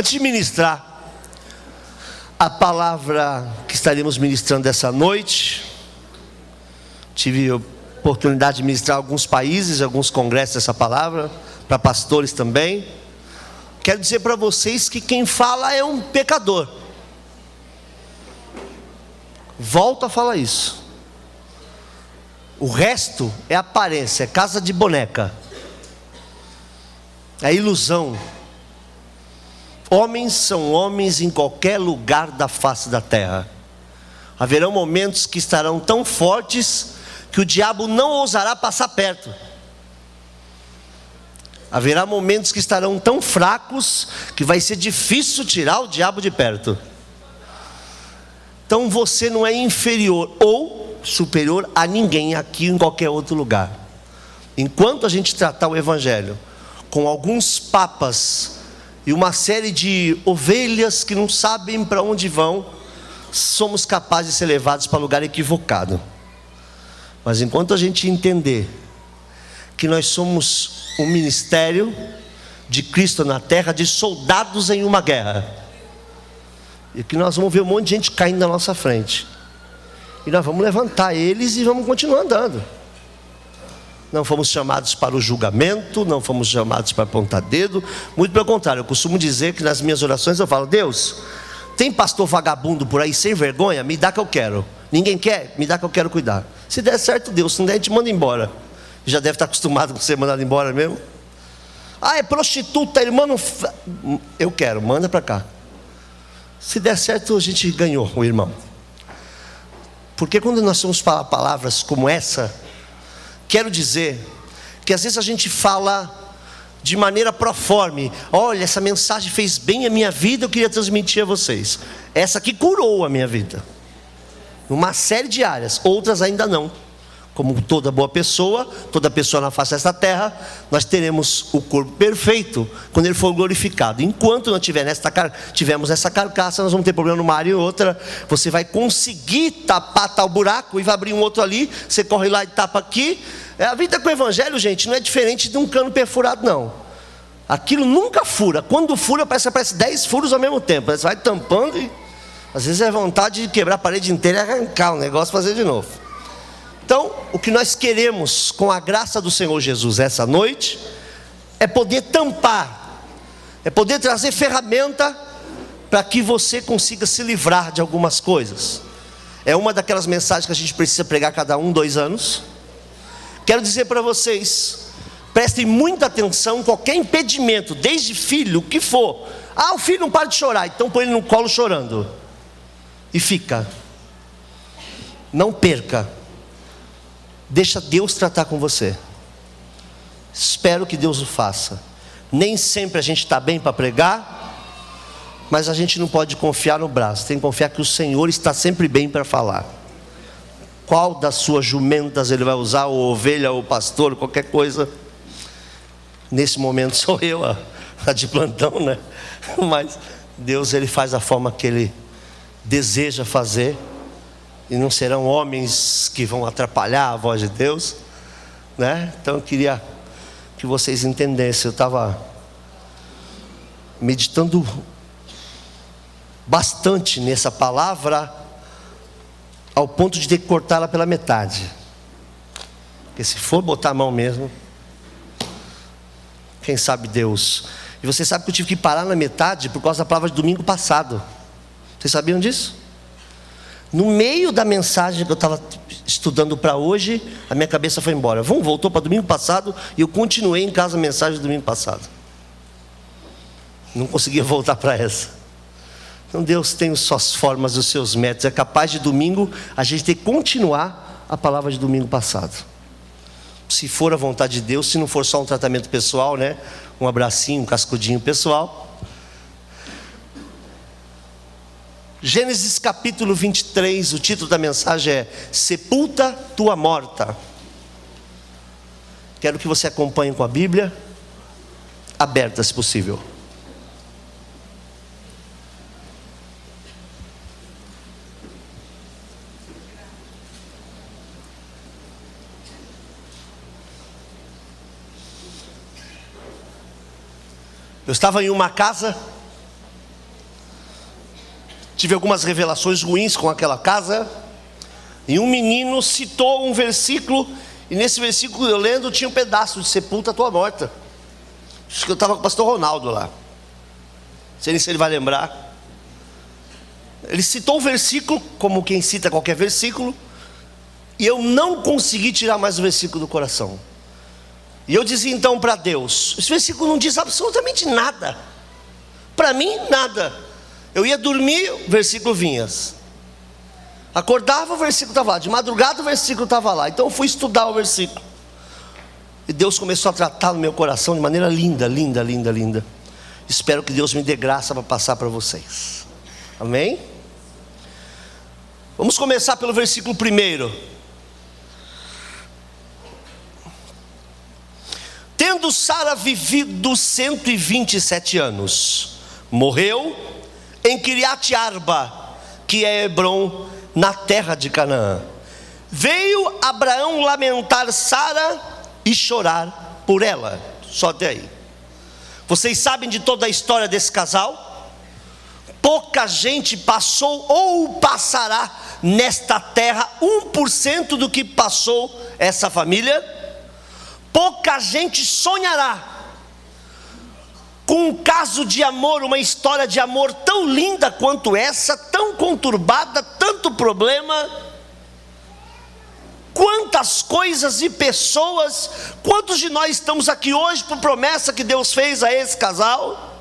Antes de ministrar a palavra que estaremos ministrando essa noite, tive oportunidade de ministrar alguns países, alguns congressos essa palavra, para pastores também. Quero dizer para vocês que quem fala é um pecador. Volto a falar isso. O resto é aparência, é casa de boneca. É ilusão. Homens são homens em qualquer lugar da face da terra. Haverão momentos que estarão tão fortes que o diabo não ousará passar perto. Haverá momentos que estarão tão fracos que vai ser difícil tirar o diabo de perto. Então você não é inferior ou superior a ninguém aqui em qualquer outro lugar. Enquanto a gente tratar o evangelho com alguns papas e uma série de ovelhas que não sabem para onde vão, somos capazes de ser levados para lugar equivocado. Mas enquanto a gente entender que nós somos um ministério de Cristo na terra, de soldados em uma guerra, e que nós vamos ver um monte de gente caindo na nossa frente, e nós vamos levantar eles e vamos continuar andando não fomos chamados para o julgamento, não fomos chamados para apontar dedo, muito pelo contrário, eu costumo dizer que nas minhas orações eu falo: Deus, tem pastor vagabundo por aí sem vergonha? Me dá que eu quero. Ninguém quer? Me dá que eu quero cuidar. Se der certo, Deus, se não der, a gente manda embora. Já deve estar acostumado com ser mandado embora mesmo. Ah, é prostituta, irmã, não. Eu quero, manda para cá. Se der certo, a gente ganhou o irmão. Porque quando nós vamos falar palavras como essa, Quero dizer que às vezes a gente fala de maneira proforme. Olha, essa mensagem fez bem a minha vida, eu queria transmitir a vocês. Essa aqui curou a minha vida. Uma série de áreas, outras ainda não. Como toda boa pessoa, toda pessoa na face desta terra, nós teremos o corpo perfeito quando ele for glorificado. Enquanto não tiver nesta, tivermos essa carcaça, nós vamos ter problema numa área e outra. Você vai conseguir tapar tal buraco e vai abrir um outro ali. Você corre lá e tapa aqui. É, a vida com o evangelho, gente, não é diferente de um cano perfurado, não. Aquilo nunca fura. Quando fura, parece que aparece dez furos ao mesmo tempo. Você vai tampando e às vezes é vontade de quebrar a parede inteira e arrancar o negócio e fazer de novo. Então, o que nós queremos com a graça do Senhor Jesus essa noite é poder tampar, é poder trazer ferramenta para que você consiga se livrar de algumas coisas. É uma daquelas mensagens que a gente precisa pregar cada um, dois anos. Quero dizer para vocês, prestem muita atenção, qualquer impedimento, desde filho, o que for. Ah, o filho não para de chorar, então põe ele no colo chorando. E fica. Não perca Deixa Deus tratar com você. Espero que Deus o faça. Nem sempre a gente está bem para pregar, mas a gente não pode confiar no braço, tem que confiar que o Senhor está sempre bem para falar. Qual das suas jumentas ele vai usar, ou ovelha, ou pastor, qualquer coisa. Nesse momento sou eu, a, a de plantão, né? Mas Deus ele faz da forma que ele deseja fazer e não serão homens que vão atrapalhar a voz de Deus, né? Então eu queria que vocês entendessem. Eu estava meditando bastante nessa palavra, ao ponto de ter que cortá-la pela metade. Porque se for botar a mão mesmo, quem sabe Deus. E você sabe que eu tive que parar na metade por causa da palavra de domingo passado. Vocês sabiam disso? No meio da mensagem que eu estava estudando para hoje, a minha cabeça foi embora. Vamos, voltou para domingo passado e eu continuei em casa a mensagem do domingo passado. Não conseguia voltar para essa. Então Deus tem suas formas, os seus métodos. É capaz de domingo a gente ter que continuar a palavra de domingo passado. Se for a vontade de Deus, se não for só um tratamento pessoal, né? Um abracinho, um cascudinho pessoal. Gênesis capítulo 23, o título da mensagem é Sepulta tua morta. Quero que você acompanhe com a Bíblia aberta, se possível. Eu estava em uma casa tive algumas revelações ruins com aquela casa. E um menino citou um versículo, e nesse versículo eu lendo tinha um pedaço de sepulta tua morta. Acho que eu estava com o pastor Ronaldo lá. Não sei se ele vai lembrar. Ele citou o versículo, como quem cita qualquer versículo, e eu não consegui tirar mais o versículo do coração. E eu dizia então para Deus: esse versículo não diz absolutamente nada. Para mim, nada. Eu ia dormir, o versículo vinha. Acordava, o versículo estava lá. De madrugada, o versículo estava lá. Então eu fui estudar o versículo. E Deus começou a tratar no meu coração de maneira linda, linda, linda, linda. Espero que Deus me dê graça para passar para vocês. Amém? Vamos começar pelo versículo primeiro. Tendo Sara vivido 127 anos, morreu em Kiriat Arba, que é Hebron, na terra de Canaã. Veio Abraão lamentar Sara e chorar por ela. Só até aí. Vocês sabem de toda a história desse casal? pouca gente passou ou passará nesta terra 1% do que passou essa família. Pouca gente sonhará com um caso de amor, uma história de amor tão linda quanto essa, tão conturbada, tanto problema. Quantas coisas e pessoas, quantos de nós estamos aqui hoje por promessa que Deus fez a esse casal?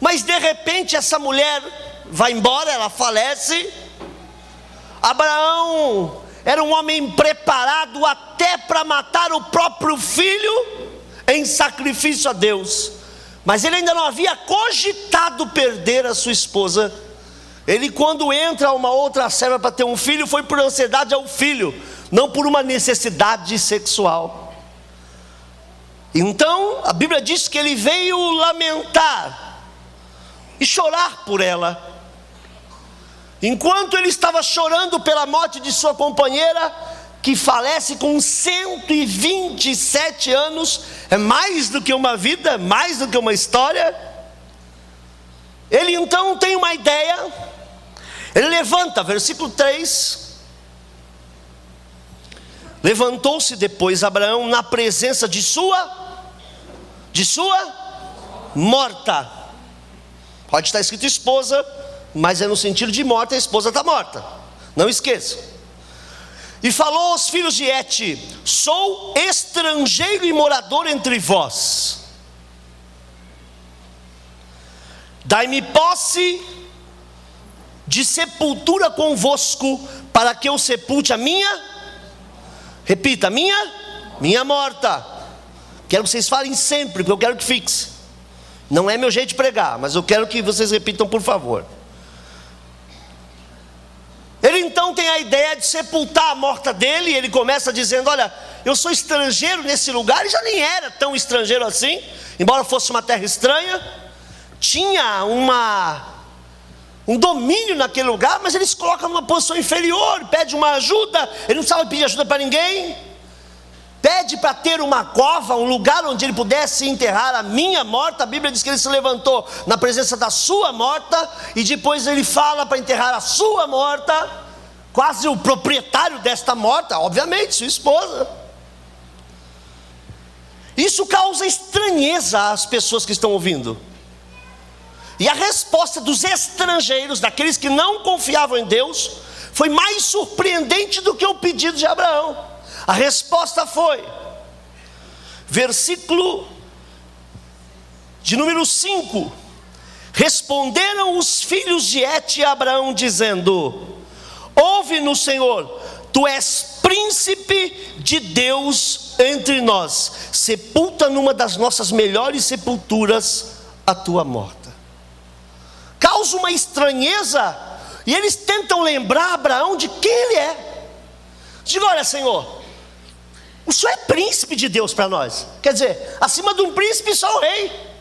Mas de repente essa mulher vai embora, ela falece. Abraão era um homem preparado até para matar o próprio filho em sacrifício a Deus. Mas ele ainda não havia cogitado perder a sua esposa. Ele, quando entra uma outra serva para ter um filho, foi por ansiedade ao filho, não por uma necessidade sexual. Então, a Bíblia diz que ele veio lamentar e chorar por ela. Enquanto ele estava chorando pela morte de sua companheira, que falece com 127 anos, é mais do que uma vida, é mais do que uma história. Ele então tem uma ideia, ele levanta, versículo 3. Levantou-se depois Abraão na presença de sua de sua morta Pode estar escrito esposa, mas é no sentido de morta, a esposa está morta. Não esqueça. E falou aos filhos de Et: Sou estrangeiro e morador entre vós. Dai-me posse de sepultura convosco, para que eu sepulte a minha. Repita, minha, minha morta. Quero que vocês falem sempre, porque eu quero que fixe. Não é meu jeito de pregar, mas eu quero que vocês repitam, por favor. Ele então tem a ideia de sepultar a morta dele, e ele começa dizendo: Olha, eu sou estrangeiro nesse lugar, e já nem era tão estrangeiro assim, embora fosse uma terra estranha, tinha uma um domínio naquele lugar, mas ele se coloca numa posição inferior, pede uma ajuda, ele não sabe pedir ajuda para ninguém pede para ter uma cova, um lugar onde ele pudesse enterrar a minha morta. A Bíblia diz que ele se levantou na presença da sua morta, e depois ele fala para enterrar a sua morta, quase o proprietário desta morta, obviamente, sua esposa. Isso causa estranheza às pessoas que estão ouvindo. E a resposta dos estrangeiros, daqueles que não confiavam em Deus, foi mais surpreendente do que o pedido de Abraão. A resposta foi, versículo de número 5: Responderam os filhos de Et a Abraão, dizendo: Ouve-nos, Senhor, tu és príncipe de Deus entre nós, sepulta numa das nossas melhores sepulturas a tua morta. Causa uma estranheza, e eles tentam lembrar Abraão de quem ele é. Diga, olha, Senhor, o Senhor é príncipe de Deus para nós. Quer dizer, acima de um príncipe só o rei.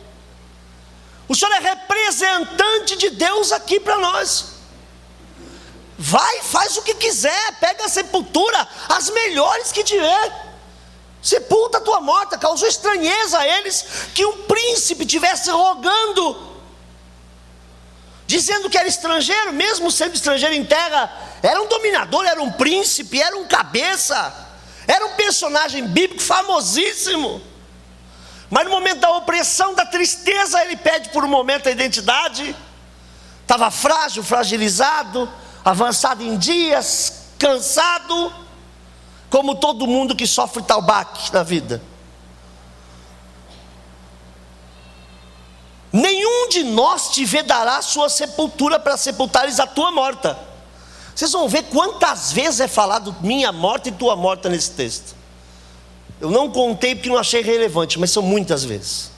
O Senhor é representante de Deus aqui para nós. Vai, faz o que quiser, pega a sepultura, as melhores que tiver. Sepulta a tua morta, causou estranheza a eles que um príncipe tivesse rogando dizendo que era estrangeiro, mesmo sendo estrangeiro em terra, era um dominador, era um príncipe, era um cabeça, era um personagem bíblico famosíssimo. Mas no momento da opressão, da tristeza, ele pede por um momento a identidade. Estava frágil, fragilizado, avançado em dias, cansado, como todo mundo que sofre tal baque na vida. Nenhum de nós te vedará sua sepultura para sepultares a tua morta. Vocês vão ver quantas vezes é falado minha morte e tua morta nesse texto. Eu não contei porque não achei relevante, mas são muitas vezes.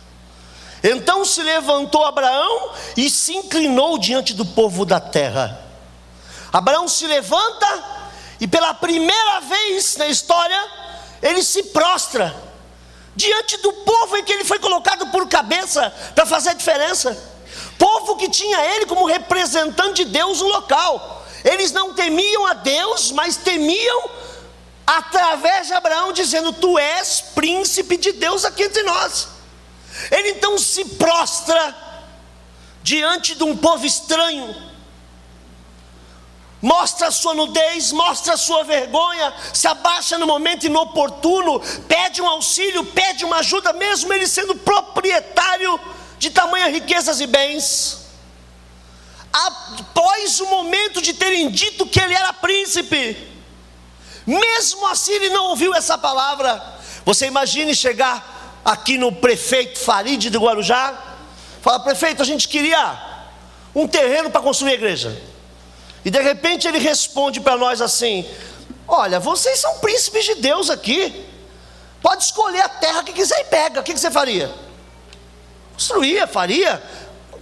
Então se levantou Abraão e se inclinou diante do povo da terra. Abraão se levanta e pela primeira vez na história ele se prostra diante do povo em que ele foi colocado por cabeça para fazer a diferença. Povo que tinha ele como representante de Deus no local. Eles não temiam a Deus, mas temiam através de Abraão, dizendo: Tu és príncipe de Deus aqui entre nós. Ele então se prostra diante de um povo estranho mostra a sua nudez, mostra a sua vergonha, se abaixa no momento inoportuno, pede um auxílio, pede uma ajuda, mesmo ele sendo proprietário de tamanhas riquezas e bens. Após o momento de terem dito que ele era príncipe, mesmo assim ele não ouviu essa palavra. Você imagine chegar aqui no prefeito Farid de Guarujá, fala: prefeito, a gente queria um terreno para construir a igreja. E de repente ele responde para nós assim: Olha, vocês são príncipes de Deus aqui. Pode escolher a terra que quiser e pega. O que, você faria? Construía, faria.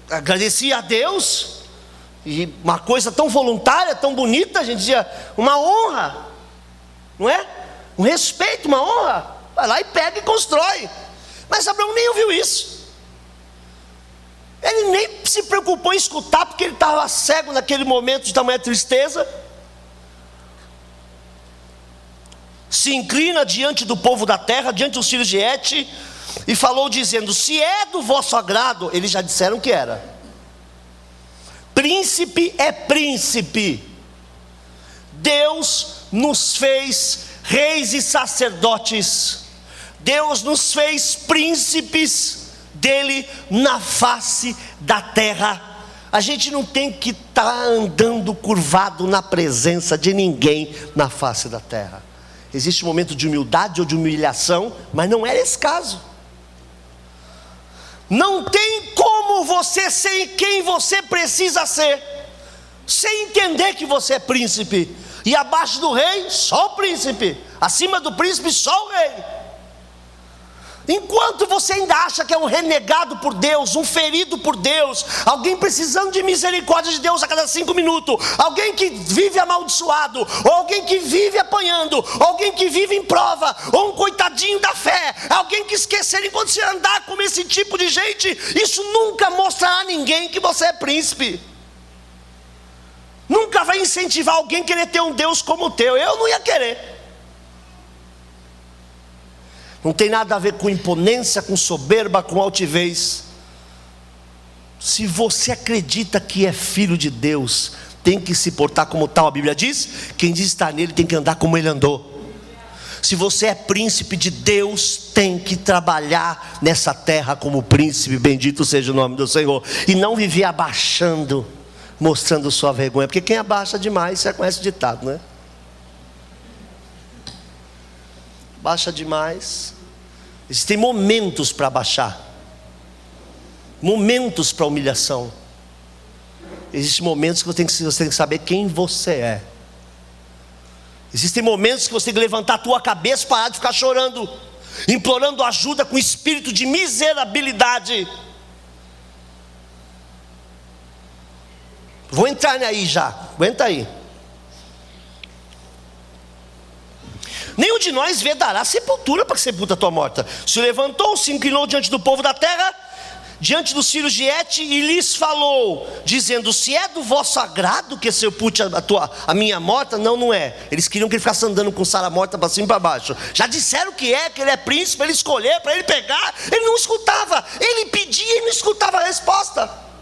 Agradecia a Deus. E uma coisa tão voluntária, tão bonita, a gente dizia, uma honra. Não é? Um respeito, uma honra. Vai lá e pega e constrói. Mas Abraão nem ouviu isso. Ele nem se preocupou em escutar, porque ele estava cego naquele momento de tamanha tristeza. Se inclina diante do povo da terra, diante dos filhos de Et, e falou dizendo: Se é do vosso agrado, eles já disseram que era. Príncipe é príncipe. Deus nos fez reis e sacerdotes. Deus nos fez príncipes dele na face da terra. A gente não tem que estar tá andando curvado na presença de ninguém na face da terra. Existe um momento de humildade ou de humilhação, mas não é esse caso. Não tem como você ser quem você precisa ser, sem entender que você é príncipe. E abaixo do rei, só o príncipe. Acima do príncipe, só o rei. Enquanto você ainda acha que é um renegado por Deus, um ferido por Deus, alguém precisando de misericórdia de Deus a cada cinco minutos, alguém que vive amaldiçoado, ou alguém que vive apanhando, alguém que vive em prova, ou um coitadinho da fé, alguém que esquecer enquanto você andar com esse tipo de gente, isso nunca mostrará a ninguém que você é príncipe. Nunca vai incentivar alguém a querer ter um Deus como o teu. Eu não ia querer. Não tem nada a ver com imponência, com soberba, com altivez. Se você acredita que é filho de Deus, tem que se portar como tal, a Bíblia diz: quem diz estar nele tem que andar como ele andou. Se você é príncipe de Deus, tem que trabalhar nessa terra como príncipe, bendito seja o nome do Senhor, e não viver abaixando, mostrando sua vergonha, porque quem abaixa demais, você conhece o ditado, né? Baixa demais, Existem momentos para baixar, momentos para humilhação. Existem momentos que você, tem que você tem que saber quem você é. Existem momentos que você tem que levantar a tua cabeça, parar de ficar chorando, implorando ajuda com espírito de miserabilidade. Vou entrar aí já, aguenta aí. Nenhum de nós vedará sepultura para que sepulta a tua morta. Se levantou, se inclinou diante do povo da terra, diante dos filhos de Et, e lhes falou, dizendo: Se é do vosso agrado que sepulte a, tua, a minha morta, não, não é. Eles queriam que ele ficasse andando com Sara morta para cima e para baixo. Já disseram que é, que ele é príncipe, ele escolher, para ele pegar. Ele não escutava, ele pedia e não escutava a resposta.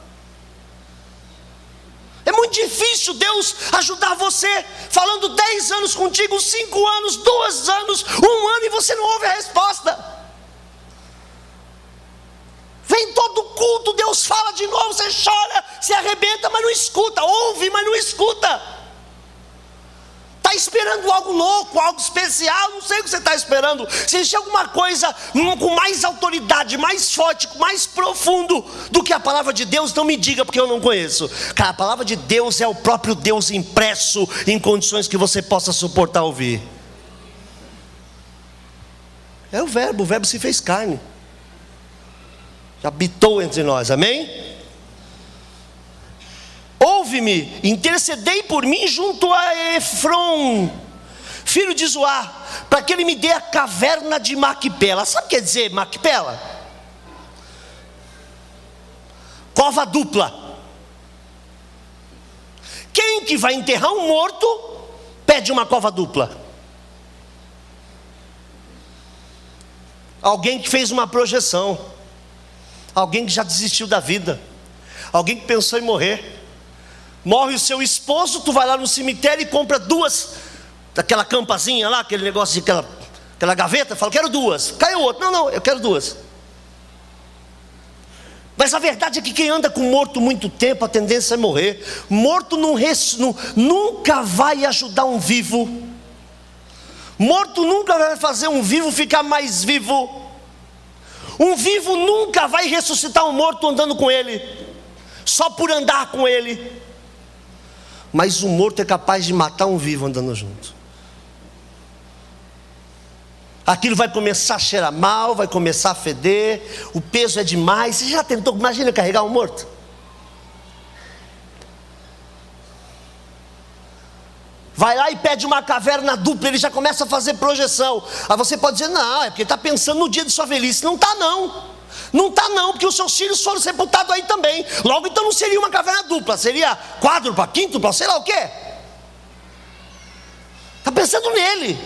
Muito difícil Deus ajudar você, falando 10 anos contigo, 5 anos, 2 anos, um ano e você não ouve a resposta. Vem todo culto, Deus fala de novo, você chora, se arrebenta, mas não escuta, ouve, mas não escuta. Está esperando algo louco, algo especial, não sei o que você está esperando. Se existe alguma coisa com mais autoridade, mais forte, mais profundo do que a palavra de Deus, não me diga, porque eu não conheço. Cara, a palavra de Deus é o próprio Deus impresso em condições que você possa suportar ouvir. É o verbo, o verbo se fez carne habitou entre nós, amém? Ouve-me, intercedei por mim junto a Efron, filho de Zoar, para que ele me dê a caverna de Macpela. Sabe o que quer dizer Macpela? Cova dupla. Quem que vai enterrar um morto pede uma cova dupla? Alguém que fez uma projeção alguém que já desistiu da vida, alguém que pensou em morrer. Morre o seu esposo, tu vai lá no cemitério e compra duas, daquela campazinha lá, aquele negócio de aquela, aquela gaveta, fala, quero duas. Cai o outro, não, não, eu quero duas. Mas a verdade é que quem anda com morto muito tempo, a tendência é morrer. Morto não, não, nunca vai ajudar um vivo. Morto nunca vai fazer um vivo ficar mais vivo. Um vivo nunca vai ressuscitar um morto andando com ele, só por andar com ele. Mas um morto é capaz de matar um vivo andando junto. Aquilo vai começar a cheirar mal, vai começar a feder, o peso é demais. Você já tentou, imagina carregar um morto? vai lá e pede uma caverna dupla, ele já começa a fazer projeção. Aí você pode dizer, não, é porque está pensando no dia de sua velhice. Não está, não. Não está, não, porque os seus filhos foram sepultados aí também. Logo, então não seria uma caverna dupla, seria quádrupla, quíntupla, sei lá o quê. Está pensando nele.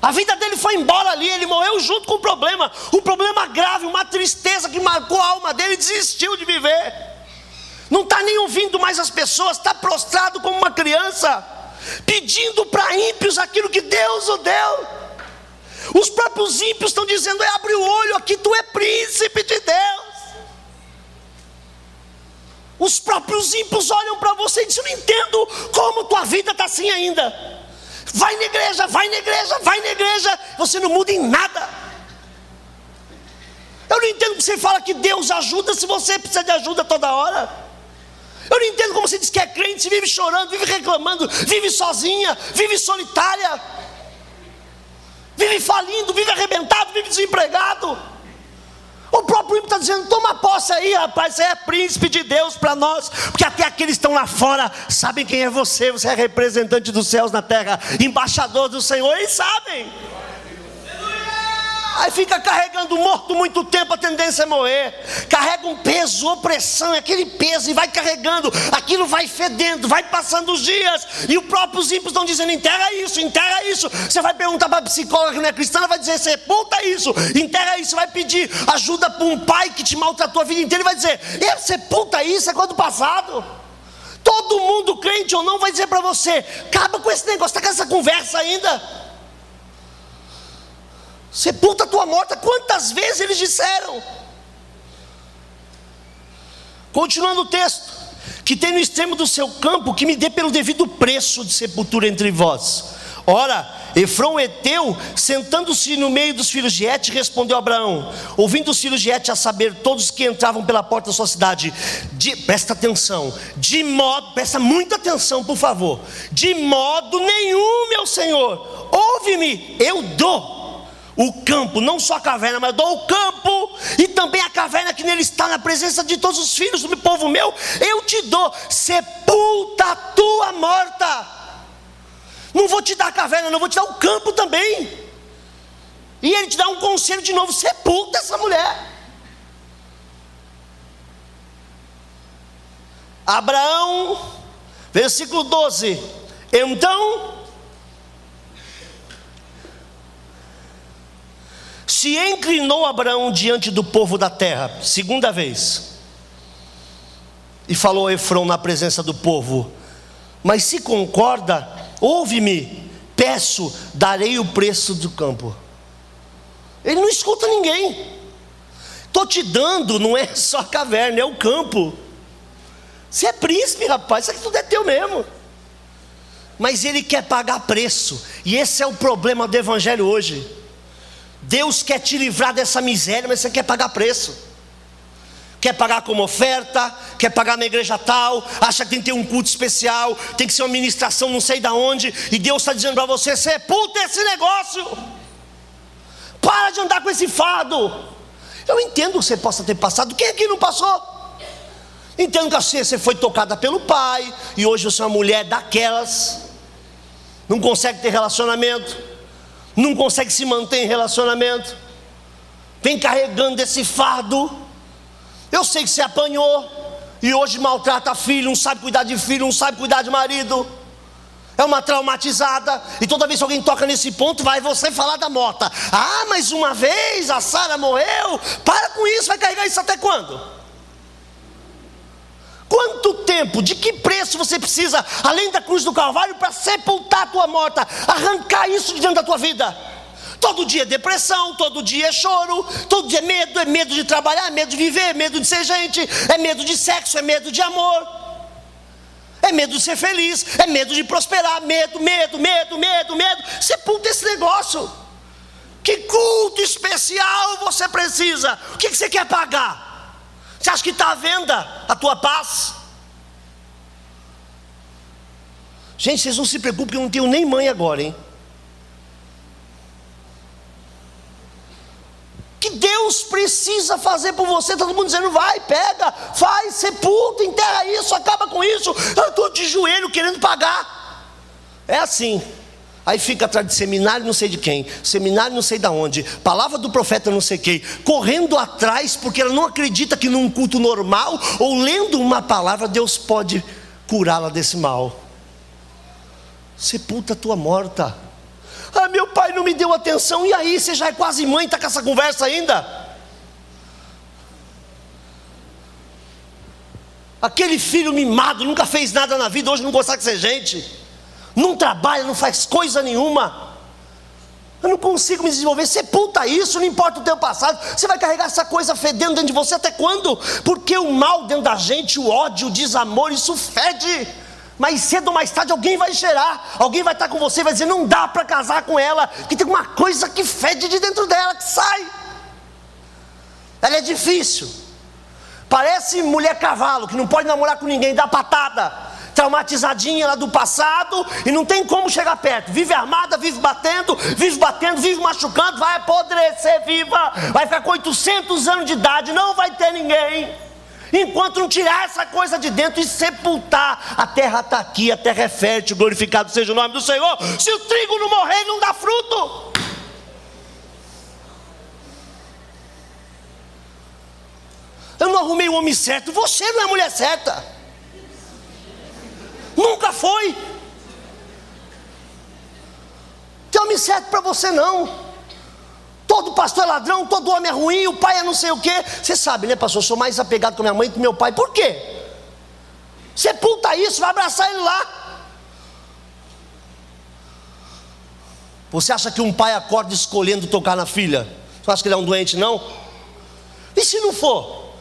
A vida dele foi embora ali, ele morreu junto com o problema. Um problema grave, uma tristeza que marcou a alma dele, desistiu de viver. Não está nem ouvindo mais as pessoas, está prostrado como uma criança pedindo para ímpios aquilo que Deus o deu. Os próprios ímpios estão dizendo: é, abre o olho aqui, tu é príncipe de Deus. Os próprios ímpios olham para você e dizem: não entendo como tua vida está assim ainda. Vai na igreja, vai na igreja, vai na igreja, você não muda em nada. Eu não entendo que você fala que Deus ajuda se você precisa de ajuda toda hora. Eu não entendo como você diz que é crente, vive chorando, vive reclamando, vive sozinha, vive solitária, vive falindo, vive arrebentado, vive desempregado. O próprio ímpio está dizendo: toma posse aí, rapaz, você é príncipe de Deus para nós, porque até aqueles que estão lá fora sabem quem é você, você é representante dos céus na terra, embaixador do Senhor, eles sabem. Aí fica carregando morto muito tempo, a tendência é morrer. Carrega um peso, opressão, é aquele peso, e vai carregando, aquilo vai fedendo, vai passando os dias, e os próprios ímpios estão dizendo: enterra isso, enterra isso. Você vai perguntar para a psicóloga que não é cristã, ela vai dizer: sepulta isso, enterra isso. Você vai pedir ajuda para um pai que te maltratou a vida inteira, ele vai dizer: sepulta isso, é quando passado. Todo mundo, crente ou não, vai dizer para você: acaba com esse negócio, está com essa conversa ainda. Sepulta a tua morta. Quantas vezes eles disseram? Continuando o texto. Que tem no extremo do seu campo, que me dê pelo devido preço de sepultura entre vós. Ora, Efron Eteu, sentando-se no meio dos filhos de Et, respondeu a Abraão: Ouvindo os filhos de Et a saber, todos que entravam pela porta da sua cidade, de, presta atenção, de modo, presta muita atenção, por favor, de modo nenhum, meu senhor, ouve-me, eu dou o campo, não só a caverna, mas eu dou o campo e também a caverna que nele está, na presença de todos os filhos do povo meu, eu te dou, sepulta a tua morta. Não vou te dar a caverna, não vou te dar o campo também. E ele te dá um conselho de novo: sepulta essa mulher. Abraão, versículo 12. Então se inclinou Abraão diante do povo da terra, segunda vez, E falou Efron na presença do povo: Mas se concorda, ouve-me, peço, darei o preço do campo. Ele não escuta ninguém. Estou te dando, não é só a caverna, é o campo. Você é príncipe, rapaz, isso aqui tudo é teu mesmo. Mas ele quer pagar preço, e esse é o problema do Evangelho hoje. Deus quer te livrar dessa miséria, mas você quer pagar preço. Quer pagar como oferta, quer pagar na igreja tal, acha que tem que ter um culto especial, tem que ser uma ministração não sei da onde, e Deus está dizendo para você: sepulta esse negócio, para de andar com esse fardo. Eu entendo que você possa ter passado, quem aqui não passou? Entendo que assim, você foi tocada pelo pai, e hoje você é uma mulher daquelas, não consegue ter relacionamento, não consegue se manter em relacionamento, vem carregando esse fardo. Eu sei que você apanhou, e hoje maltrata filho, não sabe cuidar de filho, não sabe cuidar de marido. É uma traumatizada, e toda vez que alguém toca nesse ponto, vai você falar da morta. Ah, mas uma vez a Sara morreu. Para com isso, vai carregar isso até quando? Quanto tempo, de que preço você precisa, além da cruz do Calvário, para sepultar a tua morta, arrancar isso de dentro da tua vida? Todo dia é depressão, todo dia é choro, todo dia é medo, é medo de trabalhar, é medo de viver, é medo de ser gente, é medo de sexo, é medo de amor, é medo de ser feliz, é medo de prosperar, medo, medo, medo, medo, medo. Sepulta esse negócio. Que culto especial você precisa? O que você quer pagar? Você acha que está à venda a tua paz? Gente, vocês não se preocupem, eu não tenho nem mãe agora, hein? Que Deus precisa fazer por você, todo mundo dizendo, vai, pega, faz, sepulta, enterra isso, acaba com isso. Eu estou de joelho querendo pagar. É assim. Aí fica atrás de seminário não sei de quem, seminário não sei de onde, palavra do profeta não sei quem, correndo atrás porque ela não acredita que num culto normal ou lendo uma palavra Deus pode curá-la desse mal. Sepulta a tua morta. Ah, meu pai não me deu atenção, e aí? Você já é quase mãe, está com essa conversa ainda? Aquele filho mimado, nunca fez nada na vida, hoje não consegue ser gente não trabalha, não faz coisa nenhuma. Eu não consigo me desenvolver. Sepulta isso, não importa o teu passado. Você vai carregar essa coisa fedendo dentro de você até quando? Porque o mal dentro da gente, o ódio, o desamor, isso fede. Mais cedo ou mais tarde alguém vai cheirar, alguém vai estar com você e vai dizer: não dá para casar com ela, que tem uma coisa que fede de dentro dela, que sai. Ela é difícil. Parece mulher cavalo, que não pode namorar com ninguém, dá patada traumatizadinha lá do passado e não tem como chegar perto. Vive armada, vive batendo, vive batendo, vive machucando, vai apodrecer viva, vai ficar com 800 anos de idade, não vai ter ninguém. Enquanto não tirar essa coisa de dentro e sepultar, a terra está aqui, a terra é fértil, glorificado seja o nome do Senhor. Se o trigo não morrer, não dá fruto. Eu não arrumei o homem certo, você não é a mulher certa. Nunca foi. Tem homem certo para você não. Todo pastor é ladrão, todo homem é ruim, o pai é não sei o quê. Você sabe, né, pastor? Eu sou mais apegado com minha mãe que meu pai. Por quê? Sepulta isso, vai abraçar ele lá. Você acha que um pai acorda escolhendo tocar na filha? Você acha que ele é um doente, não? E se não for?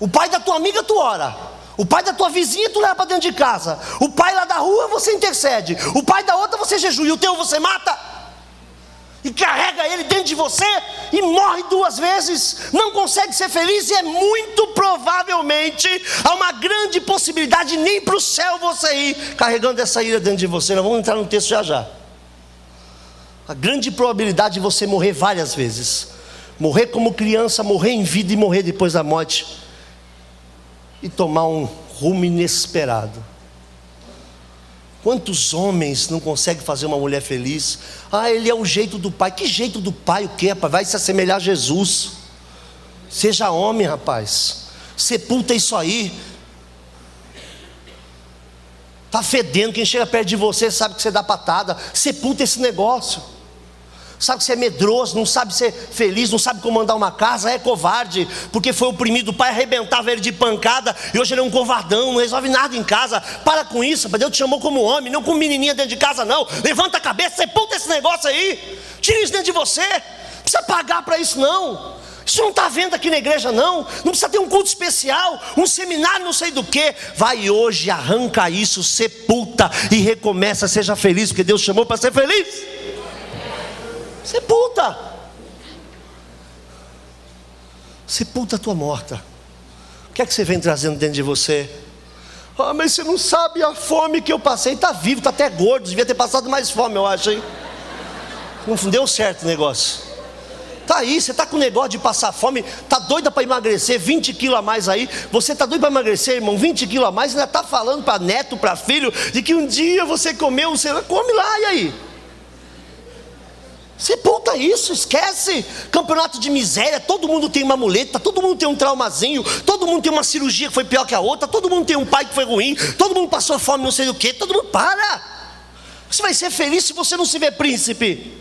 O pai da tua amiga tu ora. O pai da tua vizinha tu leva para dentro de casa. O pai lá da rua você intercede. O pai da outra você jejua. E o teu você mata. E carrega ele dentro de você e morre duas vezes. Não consegue ser feliz e é muito provavelmente há uma grande possibilidade nem para o céu você ir carregando essa ira dentro de você. Nós vamos entrar no texto já já. A grande probabilidade de você morrer várias vezes. Morrer como criança, morrer em vida e morrer depois da morte e tomar um rumo inesperado. Quantos homens não conseguem fazer uma mulher feliz? Ah, ele é o jeito do pai. Que jeito do pai o quê, rapaz? Vai se assemelhar a Jesus. Seja homem, rapaz. Sepulta isso aí. Está fedendo, quem chega perto de você sabe que você dá patada. Sepulta esse negócio. Sabe ser medroso, não sabe ser feliz, não sabe comandar uma casa, é covarde, porque foi oprimido, o pai arrebentava ele de pancada e hoje ele é um covardão, não resolve nada em casa. Para com isso, Deus te chamou como homem, não como menininha dentro de casa, não. Levanta a cabeça, sepulta esse negócio aí, tira isso dentro de você, não precisa pagar para isso, não. Isso não está vendo aqui na igreja, não. Não precisa ter um culto especial, um seminário, não sei do que. Vai hoje, arranca isso, sepulta e recomeça. Seja feliz, porque Deus chamou para ser feliz. Sepulta. Sepulta a tua morta. O que é que você vem trazendo dentro de você? Ah, mas você não sabe a fome que eu passei. Está vivo, está até gordo. Devia ter passado mais fome, eu acho, hein? Não deu certo o negócio. Tá aí, você está com negócio de passar fome, tá doida para emagrecer, 20 quilos a mais aí. Você tá doido para emagrecer, irmão, 20 quilos a mais, ainda está falando para neto, para filho, de que um dia você comeu, você come lá, e aí? Sepulta isso, esquece. Campeonato de miséria, todo mundo tem uma muleta, todo mundo tem um traumazinho, todo mundo tem uma cirurgia que foi pior que a outra, todo mundo tem um pai que foi ruim, todo mundo passou fome, não sei do que, todo mundo para. Você vai ser feliz se você não se vê príncipe.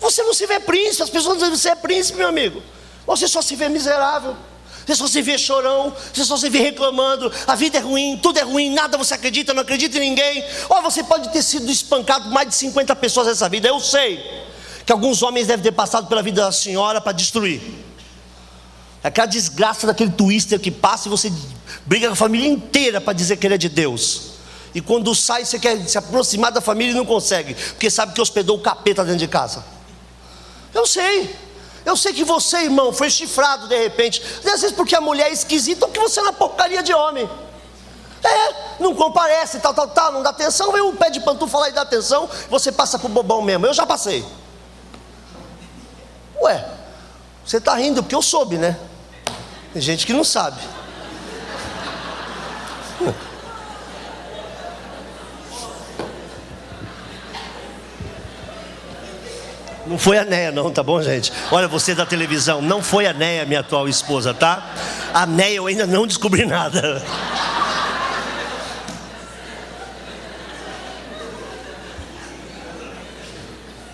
Você não se vê príncipe, as pessoas dizem que você é príncipe, meu amigo. Você só se vê miserável. Você só se vê chorão, você só se vê reclamando, a vida é ruim, tudo é ruim, nada você acredita, não acredita em ninguém. Ou você pode ter sido espancado mais de 50 pessoas nessa vida, eu sei que alguns homens devem ter passado pela vida da senhora para destruir. É aquela desgraça daquele twister que passa e você briga com a família inteira para dizer que ele é de Deus. E quando sai, você quer se aproximar da família e não consegue, porque sabe que hospedou o capeta dentro de casa. Eu sei. Eu sei que você, irmão, foi chifrado de repente. Às vezes porque a mulher é esquisita ou que você é uma porcaria de homem. É, não comparece, tal, tal, tal, não dá atenção, vem um pé de pantufa lá e dá atenção, você passa por bobão mesmo. Eu já passei. Ué, você está rindo porque eu soube, né? Tem gente que não sabe. Não foi a Neia, não, tá bom, gente? Olha, você da televisão, não foi a Neia, minha atual esposa, tá? A Neia eu ainda não descobri nada.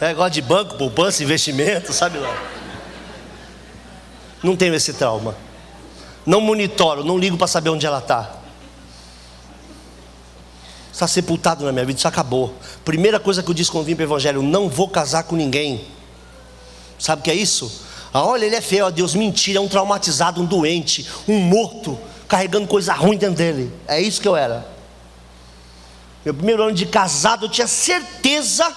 É negócio de banco, poupança, investimento, sabe lá. Não tenho esse trauma. Não monitoro, não ligo para saber onde ela está. Está sepultado na minha vida, isso acabou. Primeira coisa que eu disse quando vim para o Evangelho: não vou casar com ninguém. Sabe o que é isso? Ah, olha, ele é feio a Deus, mentira, é um traumatizado, um doente, um morto, carregando coisa ruim dentro dele. É isso que eu era. Meu primeiro ano de casado, eu tinha certeza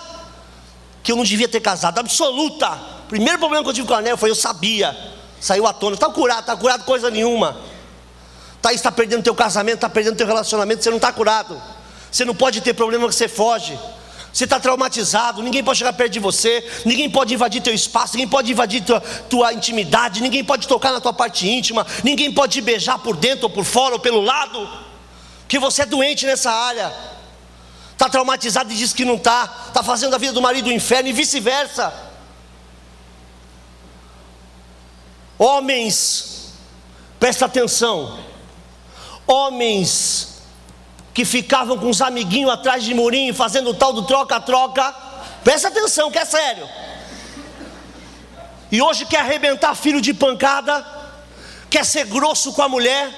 que eu não devia ter casado, absoluta. Primeiro problema que eu tive com o anel foi eu sabia. Saiu à tona, está curado, está curado coisa nenhuma. Tá, está perdendo teu casamento, está perdendo teu relacionamento, você não está curado. Você não pode ter problema que você foge. Você está traumatizado, ninguém pode chegar perto de você, ninguém pode invadir teu espaço, ninguém pode invadir tua, tua intimidade, ninguém pode tocar na tua parte íntima, ninguém pode te beijar por dentro ou por fora ou pelo lado, que você é doente nessa área, está traumatizado e diz que não está, está fazendo a vida do marido o inferno e vice-versa. Homens, presta atenção, homens que ficavam com os amiguinhos atrás de murinho fazendo o tal do troca-troca. Presta atenção que é sério. E hoje quer arrebentar filho de pancada, quer ser grosso com a mulher,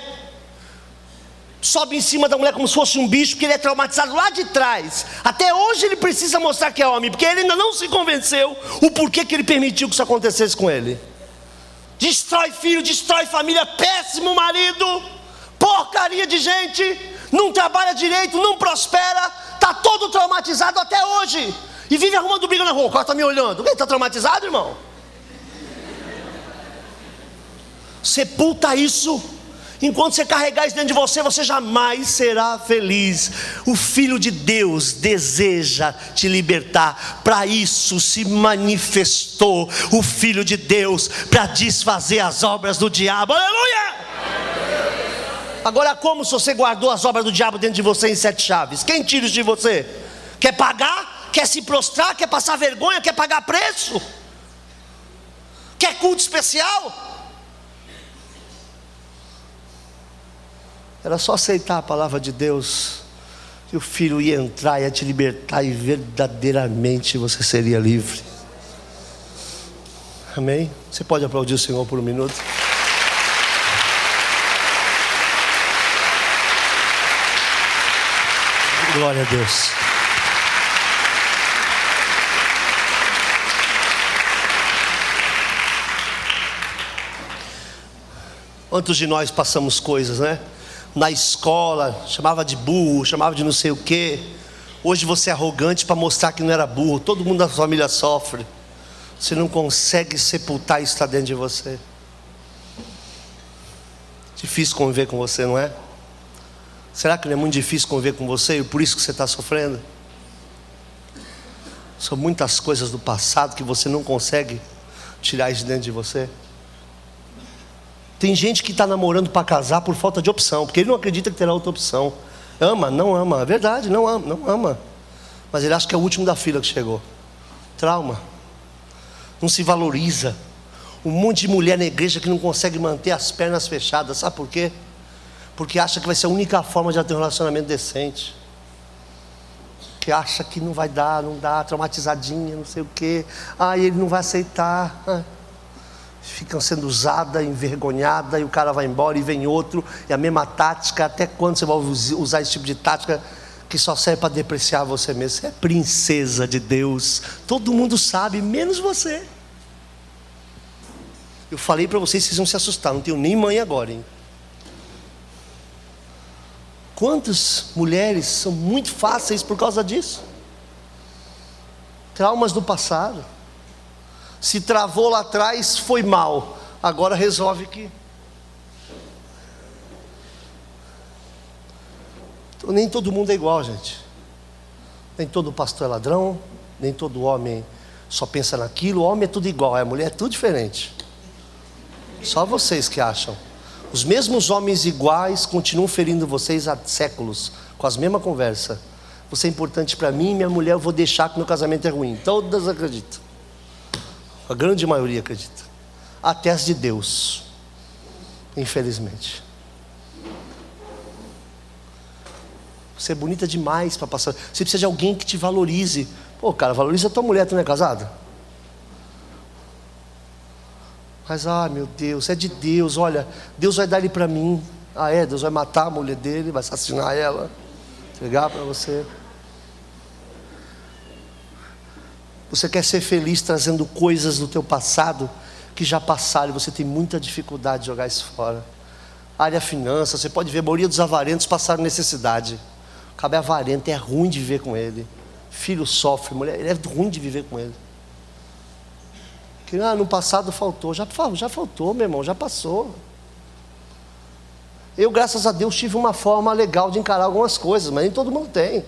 sobe em cima da mulher como se fosse um bicho, porque ele é traumatizado lá de trás. Até hoje ele precisa mostrar que é homem, porque ele ainda não se convenceu o porquê que ele permitiu que isso acontecesse com ele. Destrói filho, destrói família, péssimo marido, porcaria de gente não trabalha direito, não prospera, está todo traumatizado até hoje. E vive arrumando briga na rua. O cara está me olhando. Quem está traumatizado, irmão? Sepulta isso. Enquanto você carregar isso dentro de você, você jamais será feliz. O Filho de Deus deseja te libertar. Para isso se manifestou o Filho de Deus para desfazer as obras do diabo. Aleluia! Agora, como se você guardou as obras do diabo dentro de você em sete chaves? Quem tira isso de você? Quer pagar? Quer se prostrar? Quer passar vergonha? Quer pagar preço? Quer culto especial? Era só aceitar a palavra de Deus, que o Filho ia entrar, ia te libertar e verdadeiramente você seria livre. Amém? Você pode aplaudir o Senhor por um minuto? Glória a Deus. Quantos de nós passamos coisas, né? Na escola, chamava de burro, chamava de não sei o quê. Hoje você é arrogante para mostrar que não era burro. Todo mundo da família sofre. Você não consegue sepultar isso está dentro de você. Difícil conviver com você, não é? Será que não é muito difícil conviver com você e por isso que você está sofrendo? São muitas coisas do passado que você não consegue tirar isso de dentro de você. Tem gente que está namorando para casar por falta de opção, porque ele não acredita que terá outra opção. Ama, não ama, é verdade, não ama, não ama. Mas ele acha que é o último da fila que chegou. Trauma. Não se valoriza. Um monte de mulher na igreja que não consegue manter as pernas fechadas, sabe por quê? Porque acha que vai ser a única forma de ter um relacionamento decente. Que acha que não vai dar, não dá, traumatizadinha, não sei o quê. Ah, ele não vai aceitar. Ficam sendo usada, envergonhada, e o cara vai embora e vem outro, e a mesma tática, até quando você vai usar esse tipo de tática que só serve para depreciar você mesmo? Você é princesa de Deus, todo mundo sabe, menos você. Eu falei para vocês, vocês vão se assustar, não tenho nem mãe agora, hein? Quantas mulheres são muito fáceis por causa disso? Traumas do passado se travou lá atrás, foi mal. Agora resolve que. Então, nem todo mundo é igual, gente. Nem todo pastor é ladrão, nem todo homem só pensa naquilo. O homem é tudo igual, a mulher é tudo diferente. Só vocês que acham. Os mesmos homens iguais continuam ferindo vocês há séculos, com as mesmas conversas. Você é importante para mim, minha mulher eu vou deixar que meu casamento é ruim. Todas acreditam. A grande maioria acredita. Até as de Deus. Infelizmente. Você é bonita demais para passar. Você precisa de alguém que te valorize. Pô, cara, valoriza a tua mulher, tu não é casada? Mas, ah, meu Deus, é de Deus. Olha, Deus vai dar ele para mim. Ah, é? Deus vai matar a mulher dele, vai assassinar ela, entregar para você. Você quer ser feliz trazendo coisas do teu passado que já passaram e você tem muita dificuldade de jogar isso fora. Área finança, você pode ver, a maioria dos avarentos passaram necessidade. O cabo é avarento, é ruim de viver com ele. Filho sofre, mulher, é ruim de viver com ele. Que ah, no passado faltou, já, já faltou, meu irmão, já passou. Eu, graças a Deus, tive uma forma legal de encarar algumas coisas, mas nem todo mundo tem.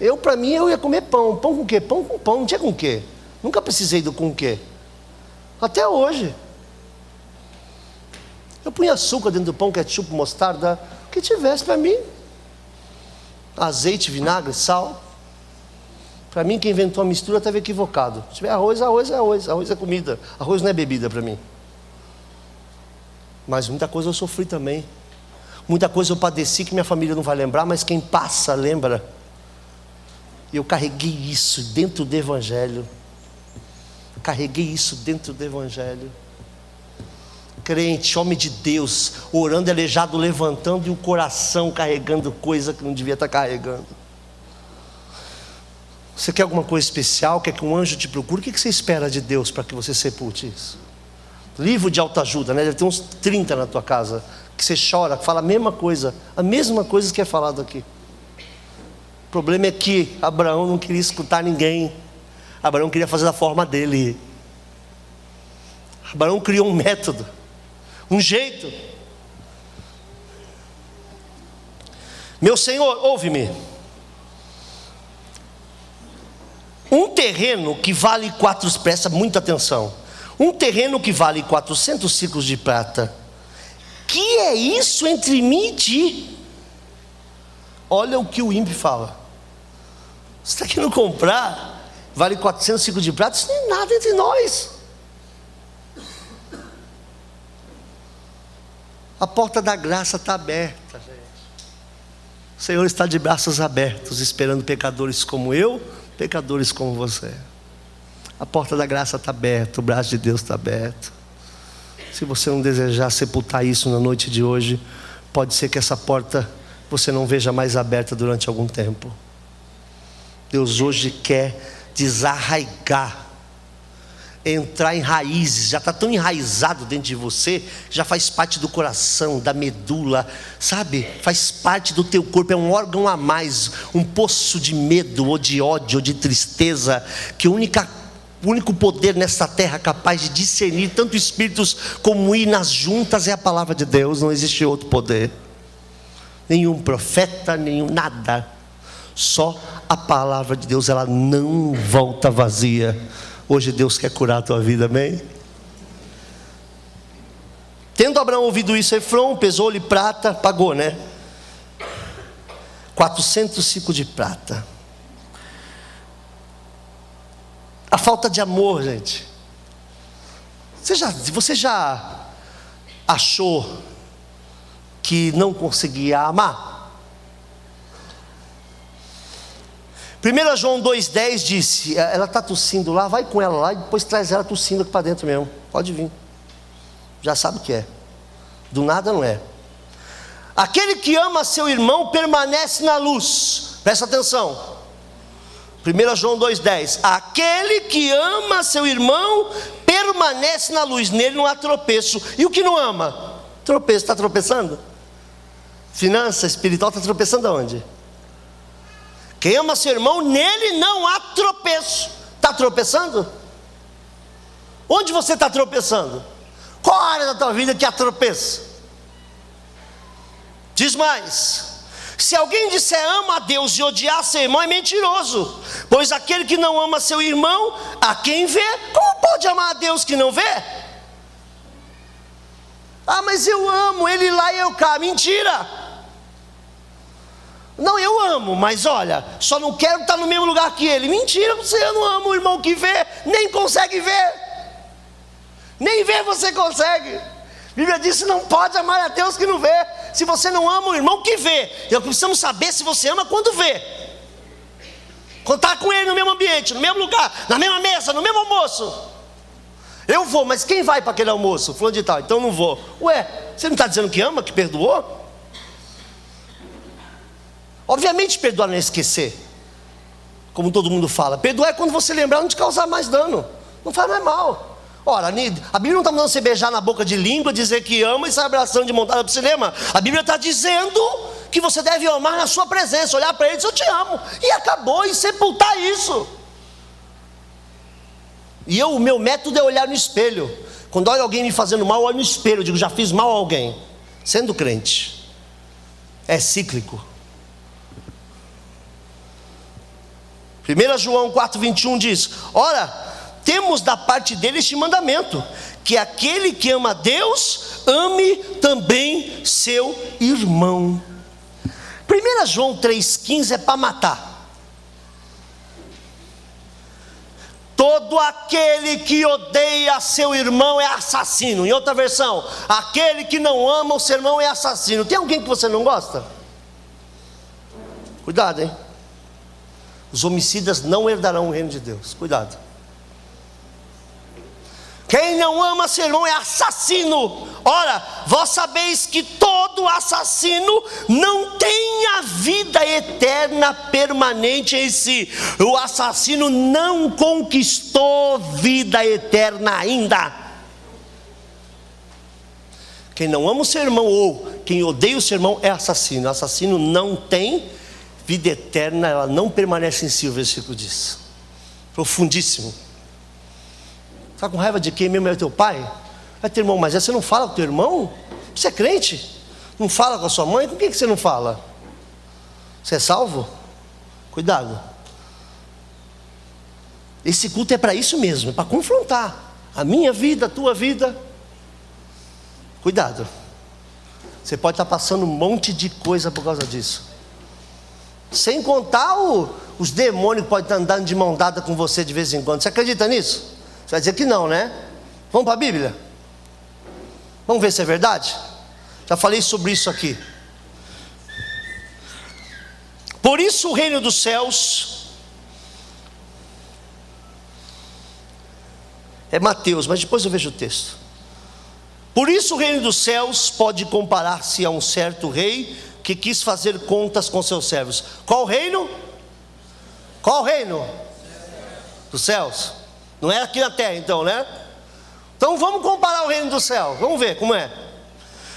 Eu, para mim, eu ia comer pão. Pão com quê? Pão com pão. Não tinha com quê. Nunca precisei do com quê. Até hoje. Eu punha açúcar dentro do pão, ketchup, mostarda, o que tivesse para mim. Azeite, vinagre, sal. Para mim, quem inventou a mistura estava equivocado. Se tiver arroz, arroz é arroz. Arroz é comida. Arroz não é bebida para mim. Mas muita coisa eu sofri também. Muita coisa eu padeci que minha família não vai lembrar, mas quem passa lembra. E eu carreguei isso dentro do Evangelho. Carreguei isso dentro do Evangelho. Crente, homem de Deus, orando aleijado, levantando e o coração carregando coisa que não devia estar carregando. Você quer alguma coisa especial? Quer que um anjo te procure? O que você espera de Deus para que você sepulte isso? Livro de autoajuda, né? Deve ter uns 30 na tua casa. Que você chora, fala a mesma coisa, a mesma coisa que é falado aqui. O problema é que Abraão não queria escutar ninguém. Abraão queria fazer da forma dele. Abraão criou um método, um jeito. Meu Senhor, ouve-me. Um terreno que vale quatro, presta muita atenção. Um terreno que vale 400 ciclos de prata. Que é isso entre mim e ti? Olha o que o ímpio fala. Você está querendo comprar? Vale 400 ciclos de prata? Isso não é nada entre nós. A porta da graça está aberta. O Senhor está de braços abertos, esperando pecadores como eu, pecadores como você. A porta da graça está aberta, o braço de Deus está aberto. Se você não desejar sepultar isso na noite de hoje, pode ser que essa porta você não veja mais aberta durante algum tempo. Deus hoje quer desarraigar, entrar em raízes, já está tão enraizado dentro de você, já faz parte do coração, da medula, sabe? Faz parte do teu corpo, é um órgão a mais, um poço de medo, ou de ódio, ou de tristeza, que a única o único poder nesta terra capaz de discernir tanto espíritos como ir nas juntas é a palavra de Deus, não existe outro poder. Nenhum profeta, nenhum nada. Só a palavra de Deus, ela não volta vazia. Hoje Deus quer curar a tua vida, amém? Tendo Abraão ouvido isso, Efron pesou-lhe prata, pagou, né? 400 ciclos de prata. A falta de amor, gente. Você já, você já achou que não conseguia amar? 1 João 2,10 disse: Ela está tossindo lá, vai com ela lá e depois traz ela tossindo aqui para dentro mesmo. Pode vir. Já sabe o que é. Do nada não é. Aquele que ama seu irmão permanece na luz. Presta atenção. 1 João 2,10: Aquele que ama seu irmão permanece na luz, nele não há tropeço. E o que não ama? Tropeço, está tropeçando? Finança espiritual está tropeçando aonde? Quem ama seu irmão, nele não há tropeço. Está tropeçando? Onde você está tropeçando? Qual área da tua vida que há tropeço? Diz mais: se alguém disser ama a Deus e odiar seu irmão, é mentiroso. Pois aquele que não ama seu irmão, a quem vê, como pode amar a Deus que não vê? Ah, mas eu amo ele lá e eu cá. Mentira! Não, eu amo, mas olha, só não quero estar no mesmo lugar que ele. Mentira, você não ama o irmão que vê, nem consegue ver. Nem ver você consegue. A Bíblia diz: não pode amar a Deus que não vê se você não ama o irmão que vê. E precisamos saber se você ama quando vê. Está com ele no mesmo ambiente, no mesmo lugar, na mesma mesa, no mesmo almoço. Eu vou, mas quem vai para aquele almoço? Fulano de tal, então não vou. Ué, você não está dizendo que ama, que perdoou? Obviamente perdoar não é esquecer. Como todo mundo fala. Perdoar é quando você lembrar não te causar mais dano. Não faz mais mal. Ora, a Bíblia não está mandando você beijar na boca de língua, dizer que ama e sair abraçando de montada para o cinema. A Bíblia está dizendo que você deve amar na sua presença, olhar para ele e dizer, eu te amo. E acabou, e sepultar isso. E eu, o meu método é olhar no espelho. Quando olho alguém me fazendo mal, olho no espelho, digo, já fiz mal a alguém. Sendo crente. É cíclico. 1 João 4,21 diz: Ora, temos da parte dele este mandamento: que aquele que ama Deus, ame também seu irmão. 1 João 3,15 é para matar. Todo aquele que odeia seu irmão é assassino. Em outra versão, aquele que não ama o seu irmão é assassino. Tem alguém que você não gosta? Cuidado, hein? Os homicidas não herdarão o reino de Deus. Cuidado. Quem não ama seu irmão é assassino. Ora, vós sabeis que todo assassino não tem a vida eterna permanente em si. O assassino não conquistou vida eterna ainda. Quem não ama o seu irmão ou quem odeia o seu irmão é assassino. O assassino não tem vida eterna, ela não permanece em si, o versículo diz. Profundíssimo. Está com raiva de quem mesmo é teu pai? Vai ter irmão, mas você não fala com teu irmão? Você é crente? Não fala com a sua mãe? Com que você não fala? Você é salvo? Cuidado. Esse culto é para isso mesmo, é para confrontar a minha vida, a tua vida. Cuidado. Você pode estar passando um monte de coisa por causa disso. Sem contar o, os demônios que podem estar andando de mão dada com você de vez em quando. Você acredita nisso? Você vai dizer que não, né? Vamos para a Bíblia? Vamos ver se é verdade? Já falei sobre isso aqui. Por isso o reino dos céus É Mateus, mas depois eu vejo o texto. Por isso o reino dos céus pode comparar-se a um certo rei que quis fazer contas com seus servos. Qual reino? Qual reino? Dos céus. Não é aqui na terra, então, né? Então vamos comparar o reino do céu. Vamos ver como é.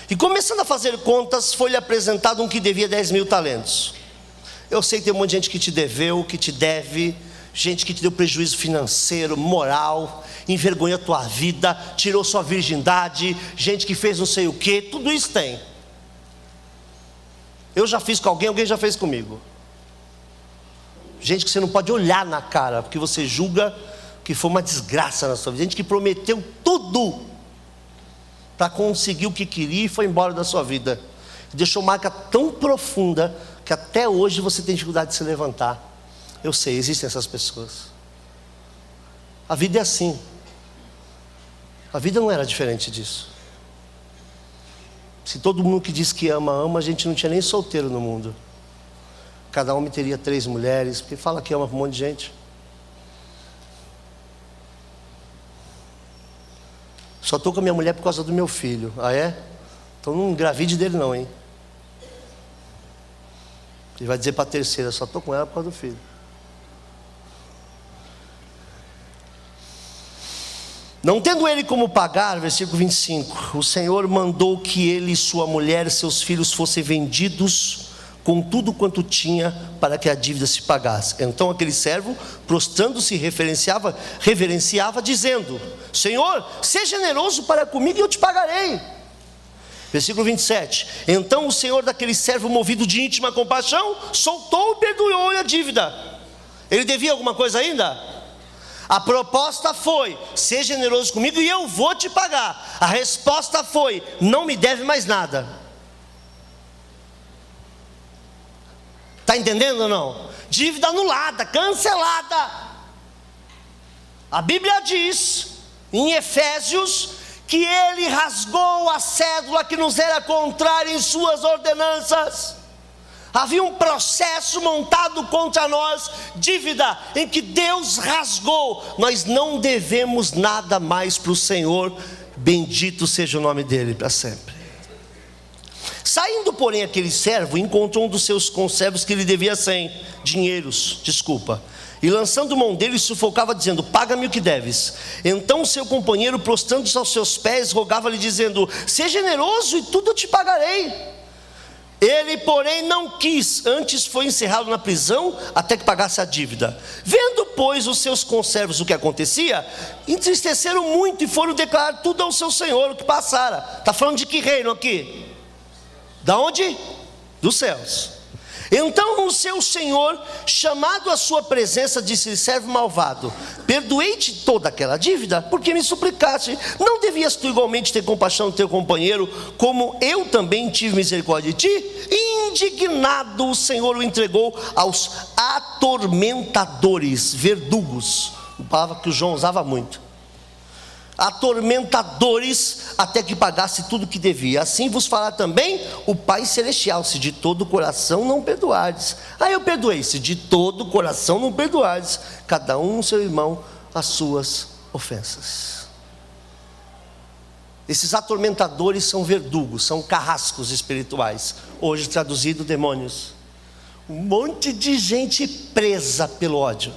E começando a fazer contas, foi-lhe apresentado um que devia 10 mil talentos. Eu sei que tem um monte de gente que te deveu, que te deve, gente que te deu prejuízo financeiro, moral, envergonhou a tua vida, tirou sua virgindade, gente que fez não sei o que, tudo isso tem. Eu já fiz com alguém, alguém já fez comigo. Gente que você não pode olhar na cara, porque você julga que foi uma desgraça na sua vida. Gente que prometeu tudo para conseguir o que queria e foi embora da sua vida. Deixou marca tão profunda que até hoje você tem dificuldade de se levantar. Eu sei, existem essas pessoas. A vida é assim. A vida não era diferente disso. Se todo mundo que diz que ama, ama, a gente não tinha nem solteiro no mundo. Cada homem teria três mulheres, porque fala que ama um monte de gente. Só estou com a minha mulher por causa do meu filho. Ah, é? Então não engravide dele, não, hein? Ele vai dizer para a terceira: só estou com ela por causa do filho. Não tendo ele como pagar, versículo 25, o Senhor mandou que ele, sua mulher e seus filhos fossem vendidos com tudo quanto tinha para que a dívida se pagasse. Então aquele servo, prostrando-se, referenciava, reverenciava, dizendo: Senhor, seja generoso para comigo e eu te pagarei. Versículo 27. Então o Senhor daquele servo, movido de íntima compaixão, soltou e perdoou-lhe a dívida. Ele devia alguma coisa ainda? A proposta foi: seja generoso comigo e eu vou te pagar. A resposta foi: não me deve mais nada. Está entendendo ou não? Dívida anulada, cancelada. A Bíblia diz em Efésios que ele rasgou a cédula que nos era contrária em suas ordenanças. Havia um processo montado contra nós, dívida, em que Deus rasgou. Nós não devemos nada mais para o Senhor, bendito seja o nome dele para sempre. Saindo, porém, aquele servo encontrou um dos seus conservos que lhe devia cem dinheiros, desculpa. E lançando mão dele, sufocava, dizendo: Paga-me o que deves. Então seu companheiro, prostrando-se aos seus pés, rogava-lhe, dizendo: Seja generoso e tudo te pagarei. Ele, porém, não quis, antes foi encerrado na prisão até que pagasse a dívida. Vendo, pois, os seus conservos o que acontecia, entristeceram muito e foram declarar tudo ao seu senhor o que passara. Está falando de que reino aqui? Da onde? Dos céus. Então o seu senhor, chamado à sua presença, disse: Servo malvado, perdoei-te toda aquela dívida, porque me suplicaste. Não devias tu igualmente ter compaixão do teu companheiro, como eu também tive misericórdia de ti? Indignado, o Senhor o entregou aos atormentadores, verdugos, uma palavra que o João usava muito atormentadores, até que pagasse tudo que devia. Assim vos fará também o Pai Celestial, se de todo o coração não perdoardes. Aí eu perdoei, se de todo o coração não perdoardes, cada um seu irmão as suas ofensas. Esses atormentadores são verdugos, são carrascos espirituais, hoje traduzido demônios. Um monte de gente presa pelo ódio.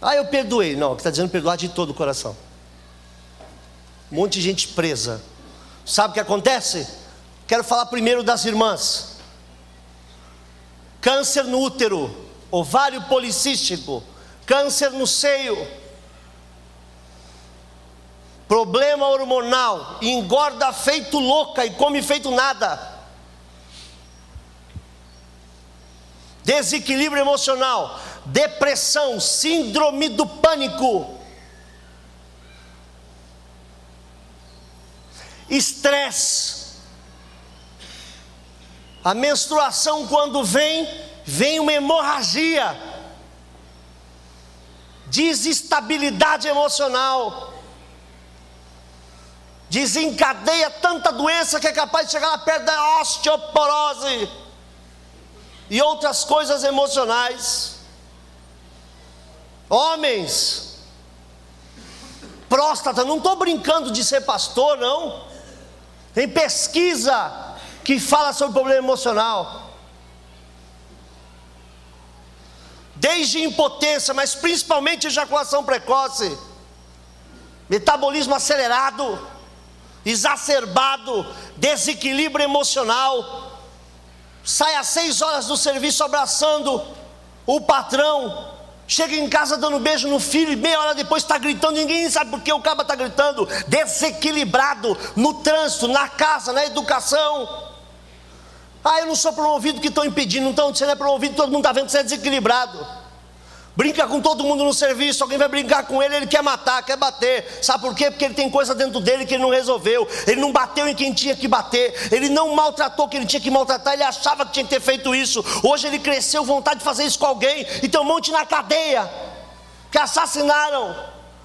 Ah, eu perdoei. Não, que está dizendo perdoar de todo o coração. Um monte de gente presa. Sabe o que acontece? Quero falar primeiro das irmãs. Câncer no útero, ovário policístico, câncer no seio, problema hormonal, engorda feito louca e come feito nada. Desequilíbrio emocional, depressão, síndrome do pânico estresse. A menstruação, quando vem, vem uma hemorragia, desestabilidade emocional, desencadeia tanta doença que é capaz de chegar lá perto da osteoporose e outras coisas emocionais. Homens, próstata. Não estou brincando de ser pastor, não. Tem pesquisa que fala sobre problema emocional. Desde impotência, mas principalmente ejaculação precoce, metabolismo acelerado, exacerbado, desequilíbrio emocional. Sai às seis horas do serviço abraçando o patrão, chega em casa dando beijo no filho e meia hora depois está gritando, ninguém sabe por que o cabo está gritando, desequilibrado no trânsito, na casa, na educação. Ah, eu não sou promovido que estão impedindo, então você não é promovido, todo mundo está vendo que você é desequilibrado. Brinca com todo mundo no serviço, alguém vai brincar com ele, ele quer matar, quer bater. Sabe por quê? Porque ele tem coisa dentro dele que ele não resolveu. Ele não bateu em quem tinha que bater, ele não maltratou quem ele tinha que maltratar, ele achava que tinha que ter feito isso. Hoje ele cresceu vontade de fazer isso com alguém e tem um monte na cadeia que assassinaram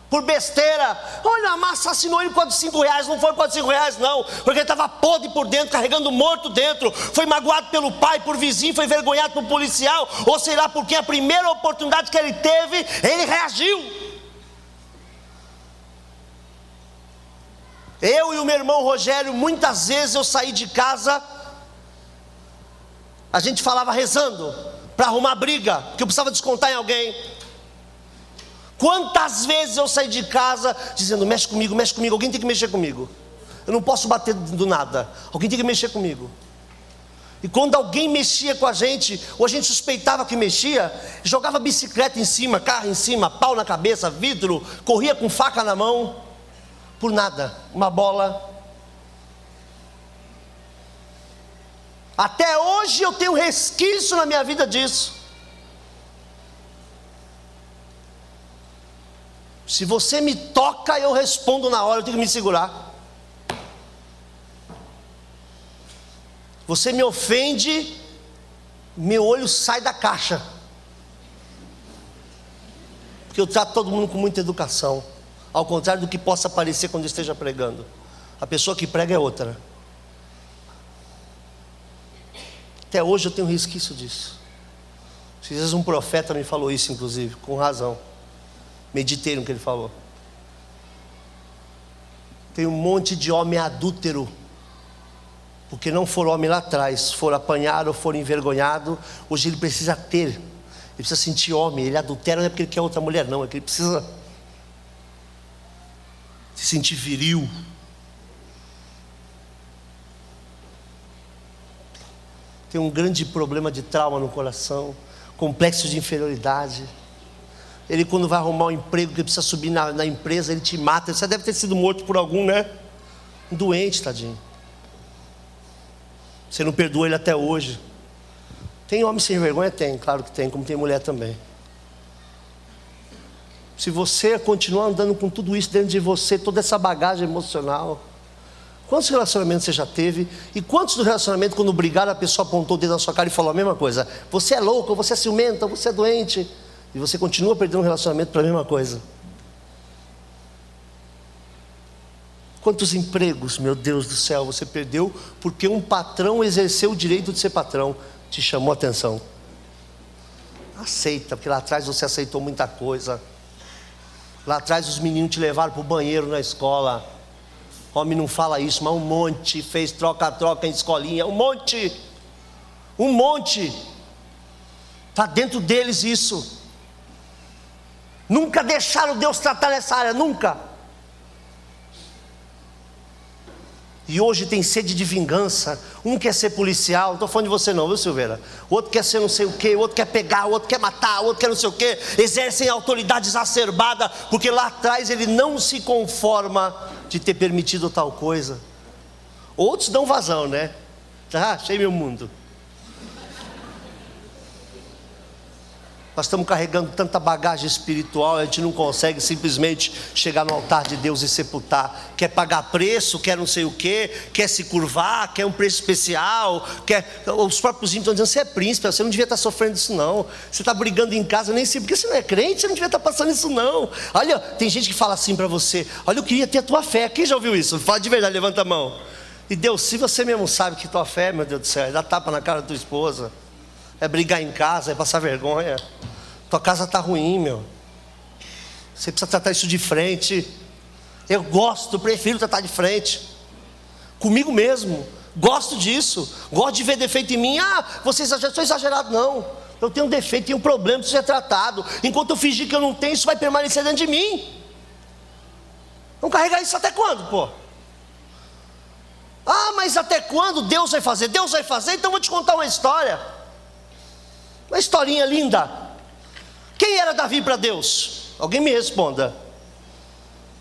por besteira. Olha, a massa assassinou ele por de cinco reais, não foi por de cinco reais, não, porque ele estava podre por dentro, carregando morto dentro, foi magoado pelo pai, por vizinho, foi envergonhado por policial, ou sei lá porque a primeira oportunidade que ele teve, ele reagiu. Eu e o meu irmão Rogério, muitas vezes eu saí de casa, a gente falava rezando, para arrumar briga, que eu precisava descontar em alguém. Quantas vezes eu saí de casa dizendo: mexe comigo, mexe comigo, alguém tem que mexer comigo. Eu não posso bater do nada, alguém tem que mexer comigo. E quando alguém mexia com a gente, ou a gente suspeitava que mexia, jogava bicicleta em cima, carro em cima, pau na cabeça, vidro, corria com faca na mão, por nada, uma bola. Até hoje eu tenho resquício na minha vida disso. Se você me toca, eu respondo na hora, eu tenho que me segurar. Você me ofende, meu olho sai da caixa. Porque eu trato todo mundo com muita educação. Ao contrário do que possa parecer quando esteja pregando. A pessoa que prega é outra. Até hoje eu tenho resquício disso. Às vezes um profeta me falou isso, inclusive, com razão. Meditei no que ele falou. Tem um monte de homem adúltero, porque não foram homem lá atrás, foram apanhados, foram envergonhados. Hoje ele precisa ter, ele precisa sentir homem. Ele adultera não é porque ele quer outra mulher, não, é que ele precisa se sentir viril. Tem um grande problema de trauma no coração, complexo de inferioridade. Ele, quando vai arrumar um emprego que precisa subir na, na, empresa, ele te mata. Você deve ter sido morto por algum, né? Um doente, tadinho. Você não perdoa ele até hoje. Tem homem sem vergonha? Tem, claro que tem, como tem mulher também. Se você continuar andando com tudo isso dentro de você, toda essa bagagem emocional, quantos relacionamentos você já teve? E quantos do relacionamento, quando brigaram, a pessoa apontou o dedo na sua cara e falou a mesma coisa? Você é louco, você é ciumenta, você é doente. E você continua perdendo um relacionamento para a mesma coisa. Quantos empregos, meu Deus do céu, você perdeu porque um patrão exerceu o direito de ser patrão, te chamou a atenção. Aceita, porque lá atrás você aceitou muita coisa. Lá atrás os meninos te levaram para o banheiro na escola. Homem não fala isso, mas um monte fez troca-troca em escolinha, um monte, um monte. Está dentro deles isso. Nunca deixaram Deus tratar nessa área, nunca. E hoje tem sede de vingança. Um quer ser policial, não estou falando de você não, viu Silveira? O outro quer ser não sei o quê, o outro quer pegar, o outro quer matar, o outro quer não sei o quê. Exercem autoridade exacerbada, porque lá atrás ele não se conforma de ter permitido tal coisa. Outros dão vazão, né? Tá, achei meu mundo. Nós estamos carregando tanta bagagem espiritual, a gente não consegue simplesmente chegar no altar de Deus e sepultar. Quer pagar preço, quer não sei o que, quer se curvar, quer um preço especial, quer. Os próprios índios estão dizendo: você é príncipe, você não devia estar sofrendo isso, não. Você está brigando em casa, nem sei, porque você não é crente, você não devia estar passando isso, não. Olha, tem gente que fala assim para você: olha, eu queria ter a tua fé. Quem já ouviu isso? Fala de verdade, levanta a mão. E Deus, se você mesmo sabe que tua fé, meu Deus do céu, é dar tapa na cara da tua esposa é brigar em casa, é passar vergonha. Tua casa está ruim, meu. Você precisa tratar isso de frente. Eu gosto, prefiro tratar de frente. Comigo mesmo. Gosto disso. Gosto de ver defeito em mim. Ah, você exagerou, sou exagerado, não. Eu tenho um defeito, tenho um problema, preciso ser tratado. Enquanto eu fingir que eu não tenho, isso vai permanecer dentro de mim. Vamos carregar isso até quando, pô? Ah, mas até quando Deus vai fazer? Deus vai fazer, então vou te contar uma história. Uma historinha linda. Quem era Davi para Deus? Alguém me responda.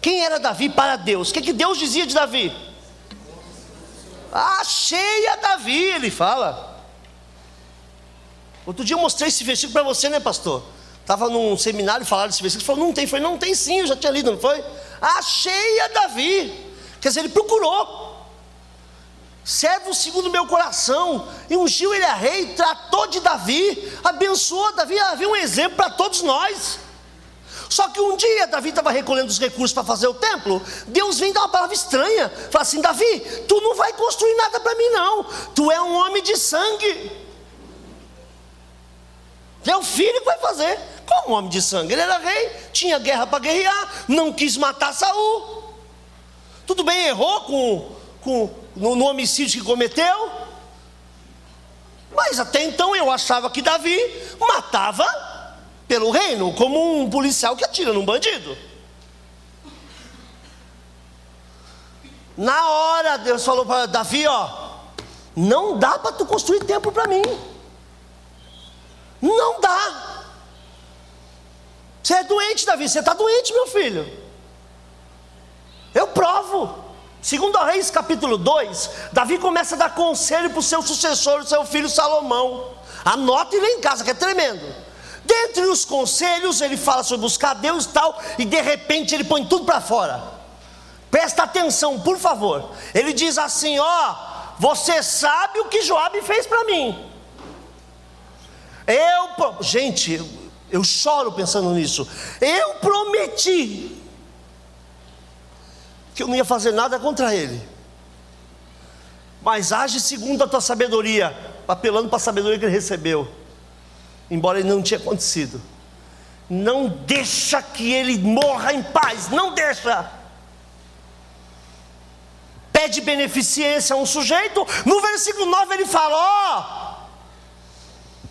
Quem era Davi para Deus? O que, que Deus dizia de Davi? Achei a Davi, ele fala. Outro dia eu mostrei esse versículo para você, né, pastor? Estava num seminário falaram desse versículo. Falou, não tem. Foi, não tem sim, eu já tinha lido, não foi? Achei a Davi. Quer dizer, ele procurou servo segundo meu coração, e ungiu ele a rei, tratou de Davi, abençoou Davi, havia um exemplo para todos nós. Só que um dia Davi estava recolhendo os recursos para fazer o templo, Deus vem dar uma palavra estranha, fala assim: Davi, tu não vai construir nada para mim, não, tu é um homem de sangue. É o filho que vai fazer. Como homem de sangue? Ele era rei, tinha guerra para guerrear, não quis matar Saul. Tudo bem, errou com, com no, no homicídio que cometeu. Mas até então eu achava que Davi matava pelo reino, como um policial que atira num bandido. Na hora Deus falou para Davi, ó, não dá para tu construir templo para mim. Não dá. Você é doente, Davi, você está doente, meu filho. Eu provo. Segundo Reis capítulo 2, Davi começa a dar conselho para o seu sucessor, seu filho Salomão. Anote ele em casa, que é tremendo. Dentre os conselhos, ele fala sobre buscar Deus e tal, e de repente ele põe tudo para fora. Presta atenção, por favor. Ele diz assim: Ó, você sabe o que Joabe fez para mim. Eu, gente, eu choro pensando nisso. Eu prometi que eu não ia fazer nada contra ele. Mas age segundo a tua sabedoria, apelando para a sabedoria que ele recebeu, embora ele não tinha acontecido. Não deixa que ele morra em paz, não deixa. Pede beneficência a um sujeito, no versículo 9 ele fala: Ó,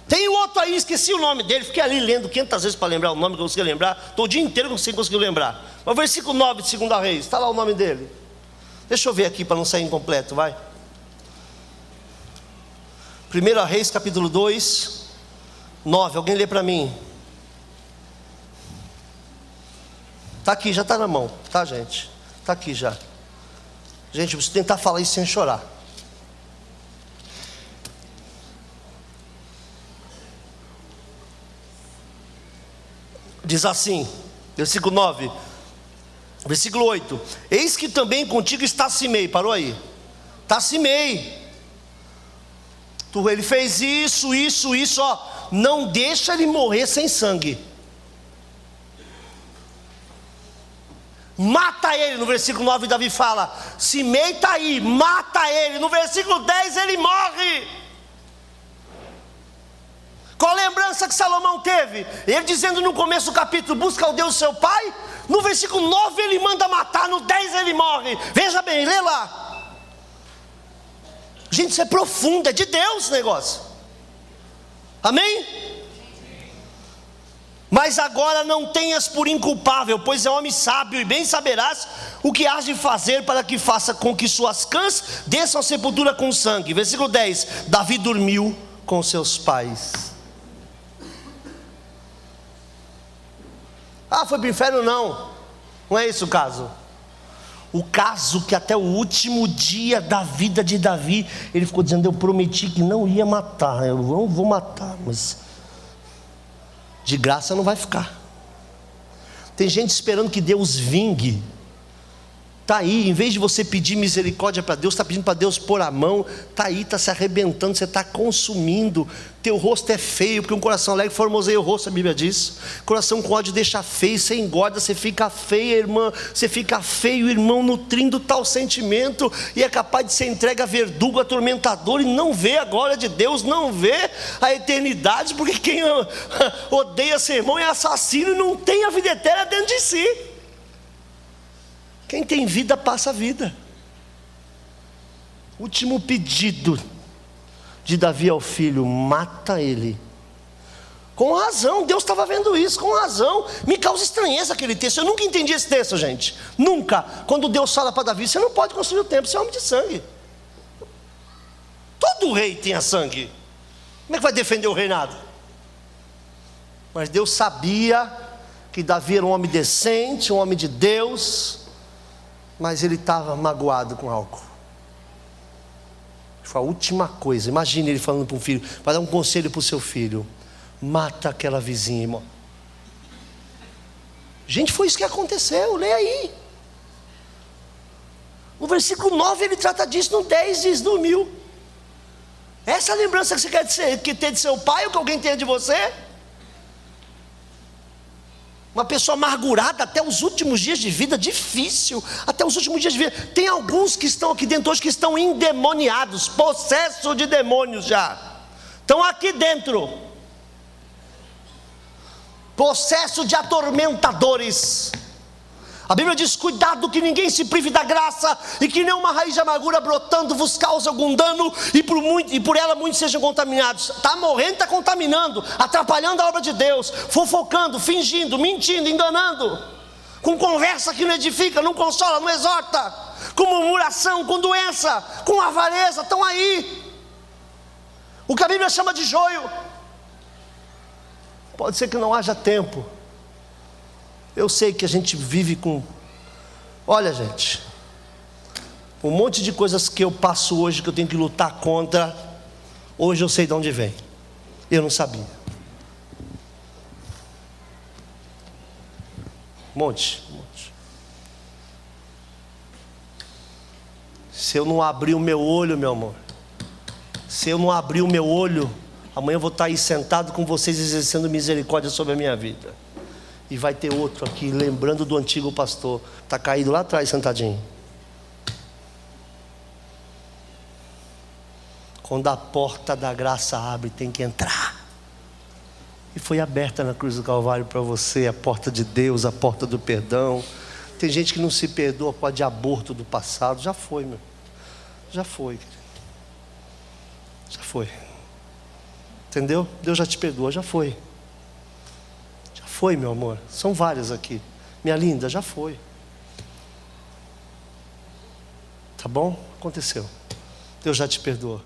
tem outro aí, esqueci o nome dele, fiquei ali lendo 500 vezes para lembrar o nome que eu consegui lembrar. Estou o dia inteiro sem conseguir lembrar. Mas o versículo 9 de 2 Reis, está lá o nome dele. Deixa eu ver aqui para não sair incompleto, vai. 1 Reis, capítulo 2, 9. Alguém lê para mim. Está aqui, já está na mão, tá, gente? Está aqui já. Gente, eu preciso tentar falar isso sem chorar. Diz assim, versículo 9, versículo 8: Eis que também contigo está Simei, parou aí, está Simei. Ele fez isso, isso, isso, ó, não deixa ele morrer sem sangue. Mata ele, no versículo 9 Davi fala: Simei está aí, mata ele. No versículo 10 ele morre. Qual a lembrança que Salomão teve? Ele dizendo no começo do capítulo: busca o Deus seu pai. No versículo 9 ele manda matar, no 10 ele morre. Veja bem, lê lá. Gente, isso é profundo, é de Deus esse negócio. Amém? Mas agora não tenhas por inculpável, pois é homem sábio e bem saberás o que has de fazer para que faça com que suas cãs desçam a sepultura com sangue. Versículo 10: Davi dormiu com seus pais. Ah, foi para o inferno? Não. Não é esse o caso. O caso que até o último dia da vida de Davi, ele ficou dizendo: Eu prometi que não ia matar, eu não vou matar, mas de graça não vai ficar. Tem gente esperando que Deus vingue Está aí, em vez de você pedir misericórdia para Deus, está pedindo para Deus pôr a mão, está aí, está se arrebentando, você está consumindo, teu rosto é feio, porque um coração alegre formoseia o rosto, a Bíblia diz. Coração com ódio deixa feio, você engorda, você fica feia, irmã, você fica feio, irmão, nutrindo tal sentimento, e é capaz de ser entregue a verdugo, atormentador, e não vê a glória de Deus, não vê a eternidade, porque quem odeia ser irmão é assassino e não tem a vida eterna dentro de si. Quem tem vida passa a vida. Último pedido de Davi ao filho: mata ele. Com razão, Deus estava vendo isso, com razão. Me causa estranheza aquele texto. Eu nunca entendi esse texto, gente. Nunca. Quando Deus fala para Davi: você não pode construir o templo, você é homem de sangue. Todo rei tinha sangue. Como é que vai defender o reinado? Mas Deus sabia que Davi era um homem decente, um homem de Deus, mas ele estava magoado com algo. Foi a última coisa. Imagine ele falando para um filho, para dar um conselho para o seu filho: mata aquela vizinha, irmão. Gente, foi isso que aconteceu, leia aí. No versículo 9 ele trata disso, no 10 diz: dormiu. Essa lembrança que você quer ter de seu pai ou que alguém tenha de você? Uma pessoa amargurada até os últimos dias de vida, difícil, até os últimos dias de vida. Tem alguns que estão aqui dentro hoje que estão endemoniados, possesso de demônios já. Estão aqui dentro. Possesso de atormentadores. A Bíblia diz: cuidado que ninguém se prive da graça e que nenhuma raiz de amargura brotando vos cause algum dano e por, muito, e por ela muitos sejam contaminados. Está morrendo, está contaminando, atrapalhando a obra de Deus, fofocando, fingindo, mentindo, enganando, com conversa que não edifica, não consola, não exorta, com murmuração, com doença, com avareza, estão aí. O que a Bíblia chama de joio. Pode ser que não haja tempo eu sei que a gente vive com. Olha, gente, um monte de coisas que eu passo hoje que eu tenho que lutar contra, hoje eu sei de onde vem. Eu não sabia. Um monte, um monte. Se eu não abrir o meu olho, meu amor, se eu não abrir o meu olho, amanhã eu vou estar aí sentado com vocês exercendo misericórdia sobre a minha vida e vai ter outro aqui, lembrando do antigo pastor, está caído lá atrás, sentadinho. Quando a porta da graça abre, tem que entrar. E foi aberta na cruz do Calvário para você a porta de Deus, a porta do perdão. Tem gente que não se perdoa por de aborto do passado. Já foi, meu. Já foi. Já foi. Entendeu? Deus já te perdoa, já foi foi, meu amor. São várias aqui. Minha linda, já foi. Tá bom? Aconteceu. Deus já te perdoou.